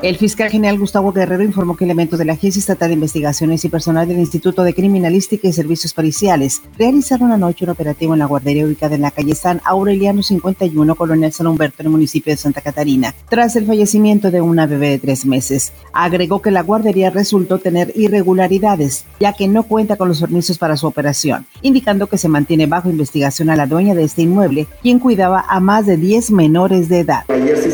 El fiscal general Gustavo Guerrero informó que elementos de la Agencia Estatal de Investigaciones y personal del Instituto de Criminalística y Servicios Periciales realizaron anoche un operativo en la guardería ubicada en la calle San Aureliano 51, Colonia San Humberto, en el municipio de Santa Catarina, tras el fallecimiento de una bebé de tres meses. Agregó que la guardería resultó tener irregularidades, ya que no cuenta con los permisos para su operación, indicando que se mantiene bajo investigación a la dueña de este inmueble, quien cuidaba a más de 10 menores de edad. Ayer se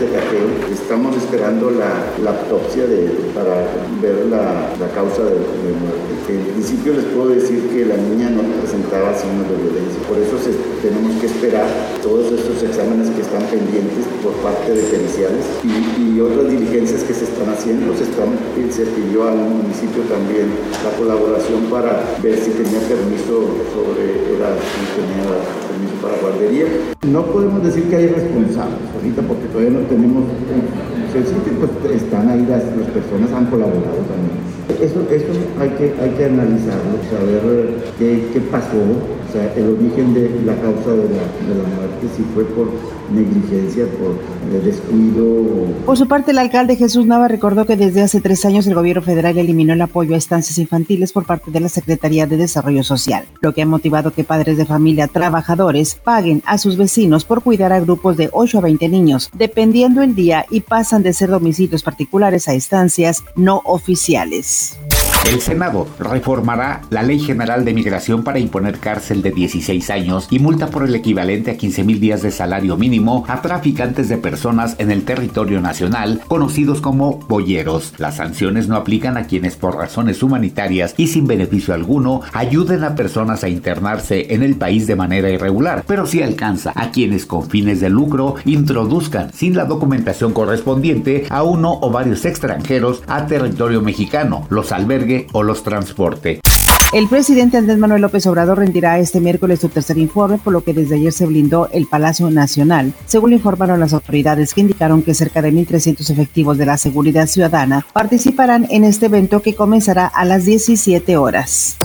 de cateo, estamos esperando la, la autopsia de, para ver la, causa de, de, muerte. En principio les puedo decir que la niña no presentaba signos de violencia, por eso tenemos que esperar todos estos exámenes que están pendientes por parte de periciales y, otras diligencias que se están haciendo. Se, están, se pidió al municipio también la colaboración para ver si tenía permiso sobre si tenía permiso para guardería. No podemos decir que hay responsables ahorita porque todavía no tenemos el sitio, pues están ahí las, las, personas han colaborado también. Eso, eso hay, que, hay que analizarlo, saber qué, qué pasó, o sea, el origen de la causa de la, de la muerte, si fue por negligencia, por descuido. Por su parte, el alcalde Jesús Nava recordó que desde hace tres años el gobierno federal eliminó el apoyo a estancias infantiles por parte de la Secretaría de Desarrollo Social, lo que ha motivado que padres de familia trabajadores paguen a sus vecinos por cuidar a grupos de 8 a 20 niños, dependiendo el día y pasan de ser domicilios particulares a estancias no oficiales. Peace. El Senado reformará la Ley General de Migración para imponer cárcel de 16 años y multa por el equivalente a 15 mil días de salario mínimo a traficantes de personas en el territorio nacional, conocidos como boyeros. Las sanciones no aplican a quienes por razones humanitarias y sin beneficio alguno ayuden a personas a internarse en el país de manera irregular, pero sí alcanza a quienes con fines de lucro introduzcan sin la documentación correspondiente a uno o varios extranjeros a territorio mexicano, los o los transporte. El presidente Andrés Manuel López Obrador rendirá este miércoles su tercer informe, por lo que desde ayer se blindó el Palacio Nacional, según lo informaron las autoridades que indicaron que cerca de 1.300 efectivos de la Seguridad Ciudadana participarán en este evento que comenzará a las 17 horas.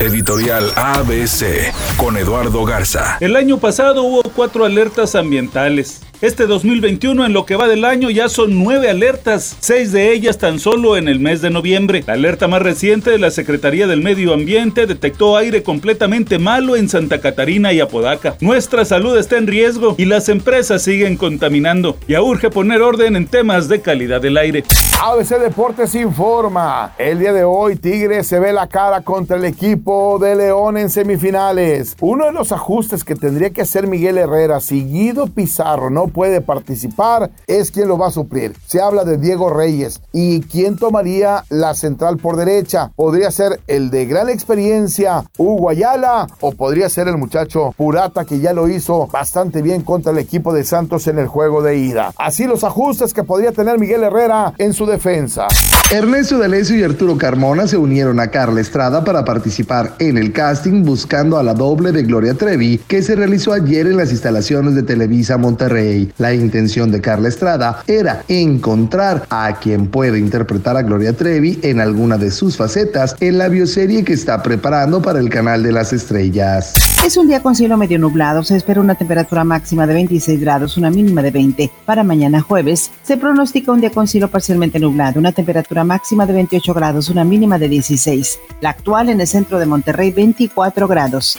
Editorial ABC con Eduardo Garza. El año pasado hubo cuatro alertas ambientales. Este 2021 en lo que va del año ya son nueve alertas, seis de ellas tan solo en el mes de noviembre. La alerta más reciente de la Secretaría del Medio Ambiente detectó aire completamente malo en Santa Catarina y Apodaca. Nuestra salud está en riesgo y las empresas siguen contaminando. Ya urge poner orden en temas de calidad del aire. ABC Deportes informa. El día de hoy Tigres se ve la cara contra el equipo de León en semifinales. Uno de los ajustes que tendría que hacer Miguel Herrera si Guido Pizarro no puede participar es quien lo va a suplir. Se habla de Diego Reyes. ¿Y quién tomaría la central por derecha? ¿Podría ser el de gran experiencia Hugo Ayala o podría ser el muchacho Purata que ya lo hizo bastante bien contra el equipo de Santos en el juego de ida? Así los ajustes que podría tener Miguel Herrera en su defensa. Ernesto D'Alessio y Arturo Carmona se unieron a Carla Estrada para participar en el casting buscando a la doble de Gloria Trevi que se realizó ayer en las instalaciones de Televisa Monterrey. La intención de Carla Estrada era encontrar a quien pueda interpretar a Gloria Trevi en alguna de sus facetas en la bioserie que está preparando para el canal de las estrellas. Es un día con cielo medio nublado, se espera una temperatura máxima de 26 grados, una mínima de 20. Para mañana jueves se pronostica un día con cielo parcialmente nublado, una temperatura máxima de 28 grados, una mínima de 16. La actual en el centro de Monterrey 24 grados.